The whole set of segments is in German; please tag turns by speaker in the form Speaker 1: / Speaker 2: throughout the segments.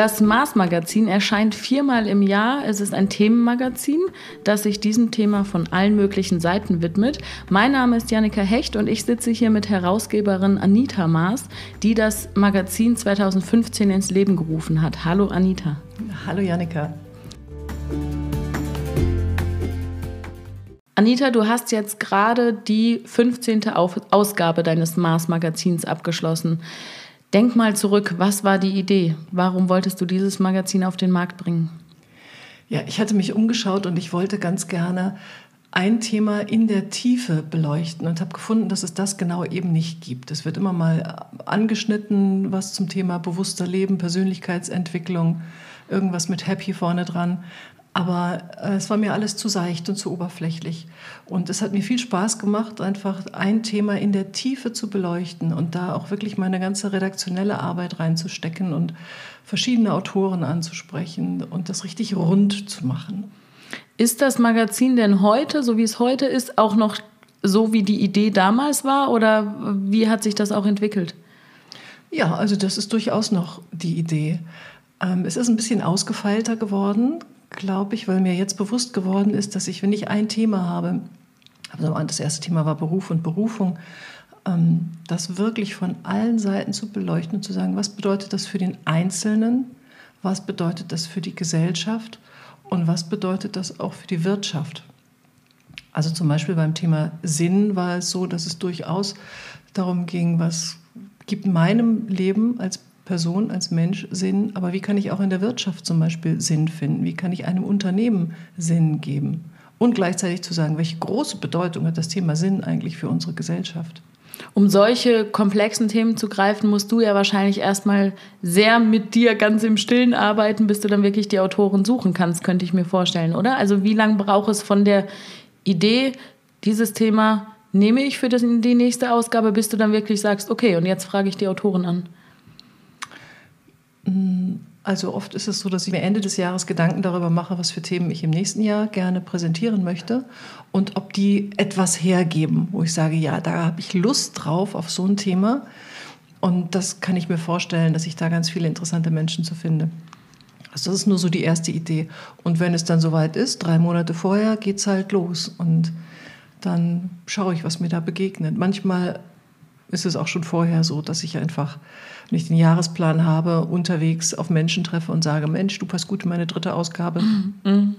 Speaker 1: Das Mars-Magazin erscheint viermal im Jahr. Es ist ein Themenmagazin, das sich diesem Thema von allen möglichen Seiten widmet. Mein Name ist Janika Hecht und ich sitze hier mit Herausgeberin Anita Maas, die das Magazin 2015 ins Leben gerufen hat. Hallo Anita.
Speaker 2: Hallo Janika.
Speaker 1: Anita, du hast jetzt gerade die 15. Ausgabe deines Mars-Magazins abgeschlossen. Denk mal zurück, was war die Idee? Warum wolltest du dieses Magazin auf den Markt bringen?
Speaker 2: Ja, ich hatte mich umgeschaut und ich wollte ganz gerne ein Thema in der Tiefe beleuchten und habe gefunden, dass es das genau eben nicht gibt. Es wird immer mal angeschnitten, was zum Thema bewusster Leben, Persönlichkeitsentwicklung, irgendwas mit Happy vorne dran. Aber äh, es war mir alles zu seicht und zu oberflächlich. Und es hat mir viel Spaß gemacht, einfach ein Thema in der Tiefe zu beleuchten und da auch wirklich meine ganze redaktionelle Arbeit reinzustecken und verschiedene Autoren anzusprechen und das richtig rund zu machen.
Speaker 1: Ist das Magazin denn heute, so wie es heute ist, auch noch so, wie die Idee damals war? Oder wie hat sich das auch entwickelt?
Speaker 2: Ja, also das ist durchaus noch die Idee. Ähm, es ist ein bisschen ausgefeilter geworden, glaube ich, weil mir jetzt bewusst geworden ist, dass ich, wenn ich ein Thema habe, also das erste Thema war Beruf und Berufung, ähm, das wirklich von allen Seiten zu beleuchten und zu sagen, was bedeutet das für den Einzelnen, was bedeutet das für die Gesellschaft und was bedeutet das auch für die Wirtschaft. Also zum Beispiel beim Thema Sinn war es so, dass es durchaus darum ging, was gibt meinem Leben als Person, als Mensch Sinn, aber wie kann ich auch in der Wirtschaft zum Beispiel Sinn finden? Wie kann ich einem Unternehmen Sinn geben? Und gleichzeitig zu sagen, welche große Bedeutung hat das Thema Sinn eigentlich für unsere Gesellschaft?
Speaker 1: Um solche komplexen Themen zu greifen, musst du ja wahrscheinlich erstmal sehr mit dir ganz im Stillen arbeiten, bis du dann wirklich die Autoren suchen kannst, könnte ich mir vorstellen, oder? Also wie lange braucht es von der Idee, dieses Thema nehme ich für die nächste Ausgabe, bis du dann wirklich sagst, okay, und jetzt frage ich die Autoren an?
Speaker 2: Also oft ist es so, dass ich mir Ende des Jahres Gedanken darüber mache, was für Themen ich im nächsten Jahr gerne präsentieren möchte und ob die etwas hergeben, wo ich sage, ja, da habe ich Lust drauf auf so ein Thema. Und das kann ich mir vorstellen, dass ich da ganz viele interessante Menschen zu finde. Also das ist nur so die erste Idee. Und wenn es dann soweit ist, drei Monate vorher, geht es halt los. Und dann schaue ich, was mir da begegnet. Manchmal ist es auch schon vorher so, dass ich einfach, wenn ich den Jahresplan habe, unterwegs auf Menschen treffe und sage, Mensch, du passt gut in meine dritte Ausgabe. Mhm.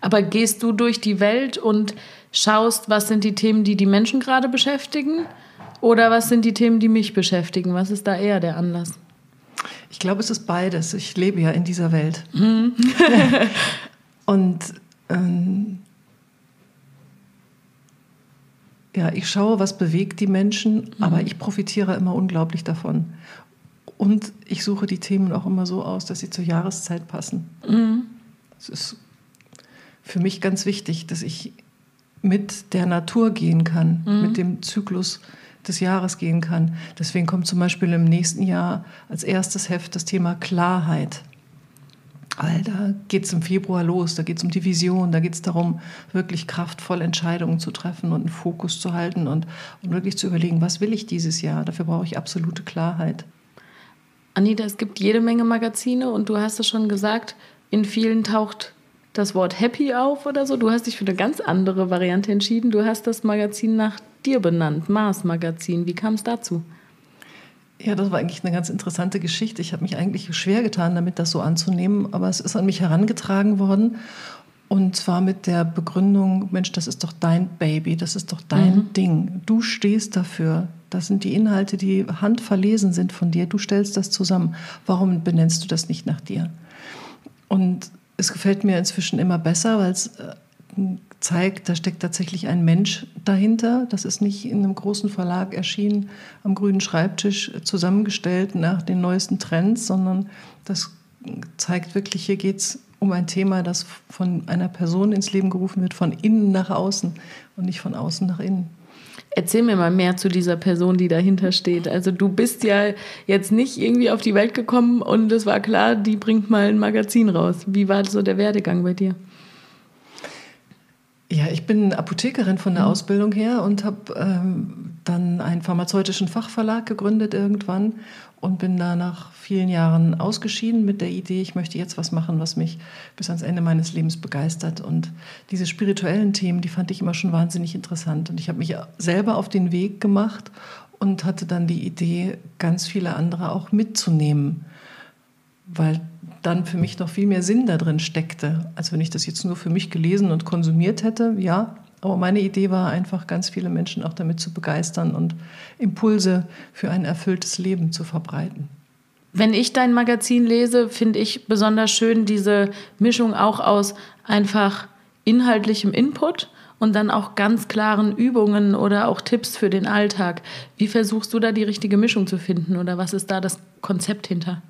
Speaker 1: Aber gehst du durch die Welt und schaust, was sind die Themen, die die Menschen gerade beschäftigen? Oder was sind die Themen, die mich beschäftigen? Was ist da eher der Anlass?
Speaker 2: Ich glaube, es ist beides. Ich lebe ja in dieser Welt. Mhm. und ähm, ja, ich schaue, was bewegt die Menschen, mhm. aber ich profitiere immer unglaublich davon. Und ich suche die Themen auch immer so aus, dass sie zur Jahreszeit passen. Mhm. Es ist für mich ganz wichtig, dass ich mit der Natur gehen kann, mhm. mit dem Zyklus des Jahres gehen kann. Deswegen kommt zum Beispiel im nächsten Jahr als erstes Heft das Thema Klarheit. Weil da geht es im Februar los, da geht es um die Vision, da geht es darum, wirklich kraftvoll Entscheidungen zu treffen und einen Fokus zu halten und, und wirklich zu überlegen, was will ich dieses Jahr? Dafür brauche ich absolute Klarheit.
Speaker 1: Anita, es gibt jede Menge Magazine und du hast es schon gesagt, in vielen taucht das Wort Happy auf oder so. Du hast dich für eine ganz andere Variante entschieden. Du hast das Magazin nach dir benannt, Mars Magazin. Wie kam es dazu?
Speaker 2: Ja, das war eigentlich eine ganz interessante Geschichte. Ich habe mich eigentlich schwer getan, damit das so anzunehmen, aber es ist an mich herangetragen worden. Und zwar mit der Begründung, Mensch, das ist doch dein Baby, das ist doch dein mhm. Ding. Du stehst dafür. Das sind die Inhalte, die handverlesen sind von dir. Du stellst das zusammen. Warum benennst du das nicht nach dir? Und es gefällt mir inzwischen immer besser, weil es äh, zeigt, da steckt tatsächlich ein Mensch dahinter. Das ist nicht in einem großen Verlag erschienen, am grünen Schreibtisch zusammengestellt nach den neuesten Trends, sondern das zeigt wirklich, hier geht es um ein Thema, das von einer Person ins Leben gerufen wird, von innen nach außen und nicht von außen nach innen.
Speaker 1: Erzähl mir mal mehr zu dieser Person, die dahinter steht. Also du bist ja jetzt nicht irgendwie auf die Welt gekommen und es war klar, die bringt mal ein Magazin raus. Wie war so der Werdegang bei dir?
Speaker 2: Ja, ich bin Apothekerin von der mhm. Ausbildung her und habe ähm, dann einen pharmazeutischen Fachverlag gegründet irgendwann und bin da nach vielen Jahren ausgeschieden mit der Idee, ich möchte jetzt was machen, was mich bis ans Ende meines Lebens begeistert. Und diese spirituellen Themen, die fand ich immer schon wahnsinnig interessant. Und ich habe mich selber auf den Weg gemacht und hatte dann die Idee, ganz viele andere auch mitzunehmen, weil dann für mich noch viel mehr Sinn da drin steckte, als wenn ich das jetzt nur für mich gelesen und konsumiert hätte. Ja, aber meine Idee war einfach, ganz viele Menschen auch damit zu begeistern und Impulse für ein erfülltes Leben zu verbreiten.
Speaker 1: Wenn ich dein Magazin lese, finde ich besonders schön diese Mischung auch aus einfach inhaltlichem Input und dann auch ganz klaren Übungen oder auch Tipps für den Alltag. Wie versuchst du da die richtige Mischung zu finden oder was ist da das Konzept hinter?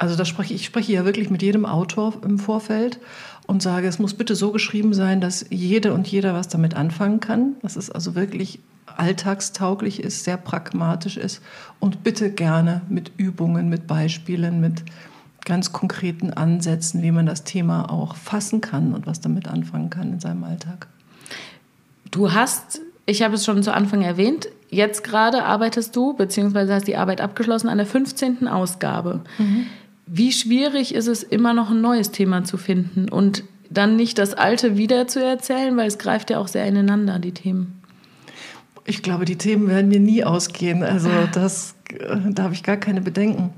Speaker 2: Also da spreche ich spreche ja wirklich mit jedem Autor im Vorfeld und sage, es muss bitte so geschrieben sein, dass jede und jeder was damit anfangen kann. Dass es also wirklich alltagstauglich ist, sehr pragmatisch ist und bitte gerne mit Übungen, mit Beispielen, mit ganz konkreten Ansätzen, wie man das Thema auch fassen kann und was damit anfangen kann in seinem Alltag.
Speaker 1: Du hast, ich habe es schon zu Anfang erwähnt, jetzt gerade arbeitest du, beziehungsweise hast die Arbeit abgeschlossen an der 15. Ausgabe. Mhm. Wie schwierig ist es, immer noch ein neues Thema zu finden und dann nicht das alte wieder zu erzählen, weil es greift ja auch sehr ineinander, die Themen.
Speaker 2: Ich glaube, die Themen werden mir nie ausgehen. Also das, äh, da habe ich gar keine Bedenken.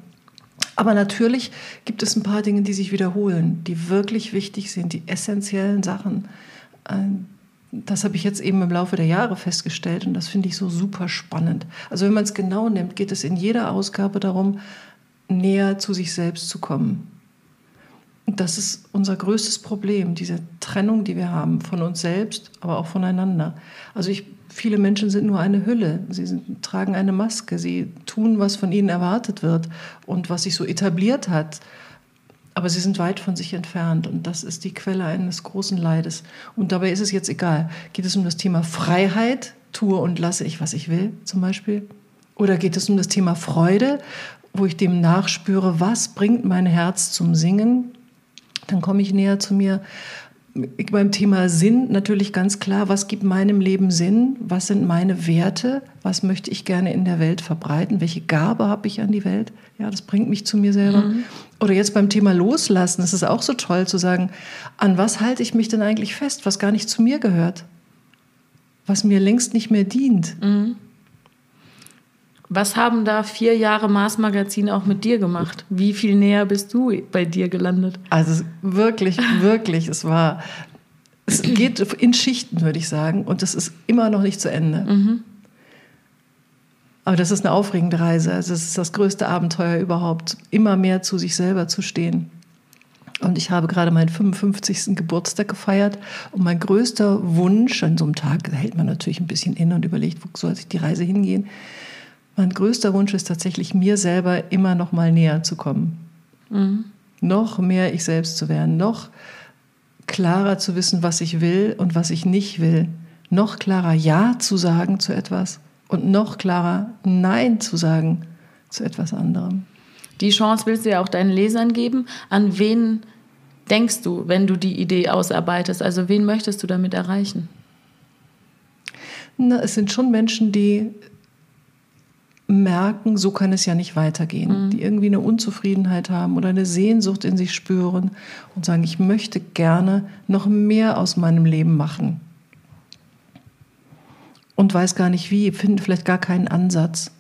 Speaker 2: Aber natürlich gibt es ein paar Dinge, die sich wiederholen, die wirklich wichtig sind, die essentiellen Sachen. Äh, das habe ich jetzt eben im Laufe der Jahre festgestellt und das finde ich so super spannend. Also wenn man es genau nimmt, geht es in jeder Ausgabe darum, näher zu sich selbst zu kommen. Und das ist unser größtes Problem, diese Trennung, die wir haben von uns selbst, aber auch voneinander. Also ich, viele Menschen sind nur eine Hülle. Sie sind, tragen eine Maske. Sie tun, was von ihnen erwartet wird und was sich so etabliert hat. Aber sie sind weit von sich entfernt und das ist die Quelle eines großen Leides. Und dabei ist es jetzt egal. Geht es um das Thema Freiheit, tue und lasse ich, was ich will, zum Beispiel? Oder geht es um das Thema Freude, wo ich dem nachspüre, was bringt mein Herz zum Singen, dann komme ich näher zu mir. Beim Thema Sinn natürlich ganz klar, was gibt meinem Leben Sinn? Was sind meine Werte? Was möchte ich gerne in der Welt verbreiten? Welche Gabe habe ich an die Welt? Ja, das bringt mich zu mir selber. Mhm. Oder jetzt beim Thema Loslassen, es ist auch so toll zu sagen, an was halte ich mich denn eigentlich fest, was gar nicht zu mir gehört? Was mir längst nicht mehr dient? Mhm.
Speaker 1: Was haben da vier Jahre Mars Magazin auch mit dir gemacht? Wie viel näher bist du bei dir gelandet?
Speaker 2: Also wirklich, wirklich, es war, es geht in Schichten, würde ich sagen, und es ist immer noch nicht zu Ende. Mhm. Aber das ist eine aufregende Reise. Also es ist das größte Abenteuer überhaupt, immer mehr zu sich selber zu stehen. Und ich habe gerade meinen 55. Geburtstag gefeiert. Und mein größter Wunsch an so einem Tag, da hält man natürlich ein bisschen inne und überlegt, wo soll sich die Reise hingehen, mein größter Wunsch ist tatsächlich, mir selber immer noch mal näher zu kommen. Mhm. Noch mehr ich selbst zu werden, noch klarer zu wissen, was ich will und was ich nicht will. Noch klarer Ja zu sagen zu etwas und noch klarer Nein zu sagen zu etwas anderem.
Speaker 1: Die Chance willst du ja auch deinen Lesern geben. An wen denkst du, wenn du die Idee ausarbeitest? Also wen möchtest du damit erreichen?
Speaker 2: Na, es sind schon Menschen, die merken, so kann es ja nicht weitergehen, mhm. die irgendwie eine Unzufriedenheit haben oder eine Sehnsucht in sich spüren und sagen, ich möchte gerne noch mehr aus meinem Leben machen und weiß gar nicht wie, finden vielleicht gar keinen Ansatz.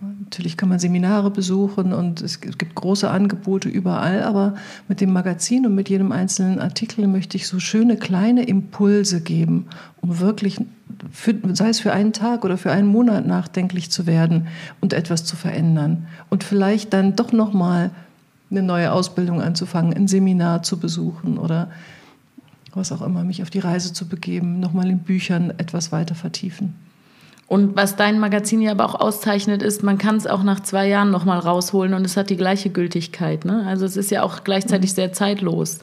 Speaker 2: Natürlich kann man Seminare besuchen und es gibt große Angebote überall, aber mit dem Magazin und mit jedem einzelnen Artikel möchte ich so schöne kleine Impulse geben, um wirklich, für, sei es für einen Tag oder für einen Monat nachdenklich zu werden und etwas zu verändern und vielleicht dann doch noch mal eine neue Ausbildung anzufangen, ein Seminar zu besuchen oder was auch immer, mich auf die Reise zu begeben, noch mal in Büchern etwas weiter vertiefen.
Speaker 1: Und was dein Magazin ja aber auch auszeichnet, ist, man kann es auch nach zwei Jahren nochmal rausholen und es hat die gleiche Gültigkeit. Ne? Also es ist ja auch gleichzeitig sehr zeitlos.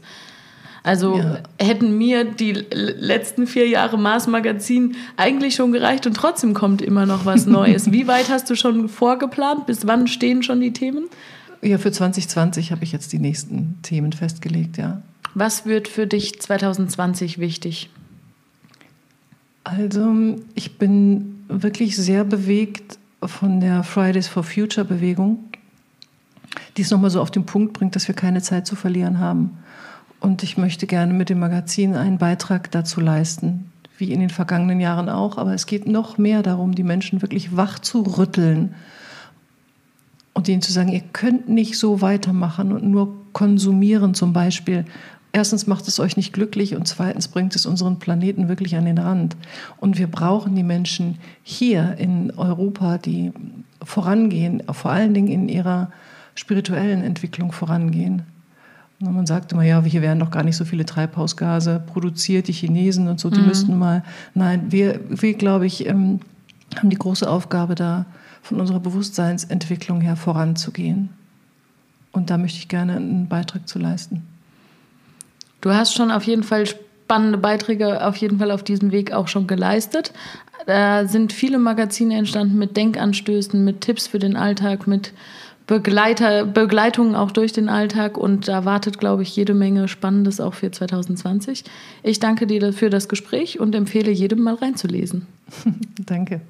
Speaker 1: Also ja. hätten mir die letzten vier Jahre Mars Magazin eigentlich schon gereicht und trotzdem kommt immer noch was Neues. Wie weit hast du schon vorgeplant? Bis wann stehen schon die Themen?
Speaker 2: Ja, für 2020 habe ich jetzt die nächsten Themen festgelegt, ja.
Speaker 1: Was wird für dich 2020 wichtig?
Speaker 2: Also ich bin wirklich sehr bewegt von der Fridays for Future Bewegung, die es nochmal so auf den Punkt bringt, dass wir keine Zeit zu verlieren haben. Und ich möchte gerne mit dem Magazin einen Beitrag dazu leisten, wie in den vergangenen Jahren auch. Aber es geht noch mehr darum, die Menschen wirklich wach zu rütteln und ihnen zu sagen, ihr könnt nicht so weitermachen und nur konsumieren zum Beispiel. Erstens macht es euch nicht glücklich und zweitens bringt es unseren Planeten wirklich an den Rand. Und wir brauchen die Menschen hier in Europa, die vorangehen, vor allen Dingen in ihrer spirituellen Entwicklung vorangehen. Man sagt immer, ja, hier werden doch gar nicht so viele Treibhausgase produziert, die Chinesen und so, die mhm. müssten mal. Nein, wir, wir glaube ich, ähm, haben die große Aufgabe da, von unserer Bewusstseinsentwicklung her voranzugehen. Und da möchte ich gerne einen Beitrag zu leisten.
Speaker 1: Du hast schon auf jeden Fall spannende Beiträge auf jeden Fall auf diesem Weg auch schon geleistet. Da sind viele Magazine entstanden mit Denkanstößen, mit Tipps für den Alltag, mit Begleiter, Begleitungen auch durch den Alltag und da wartet, glaube ich, jede Menge Spannendes auch für 2020. Ich danke dir für das Gespräch und empfehle jedem mal reinzulesen.
Speaker 2: Danke.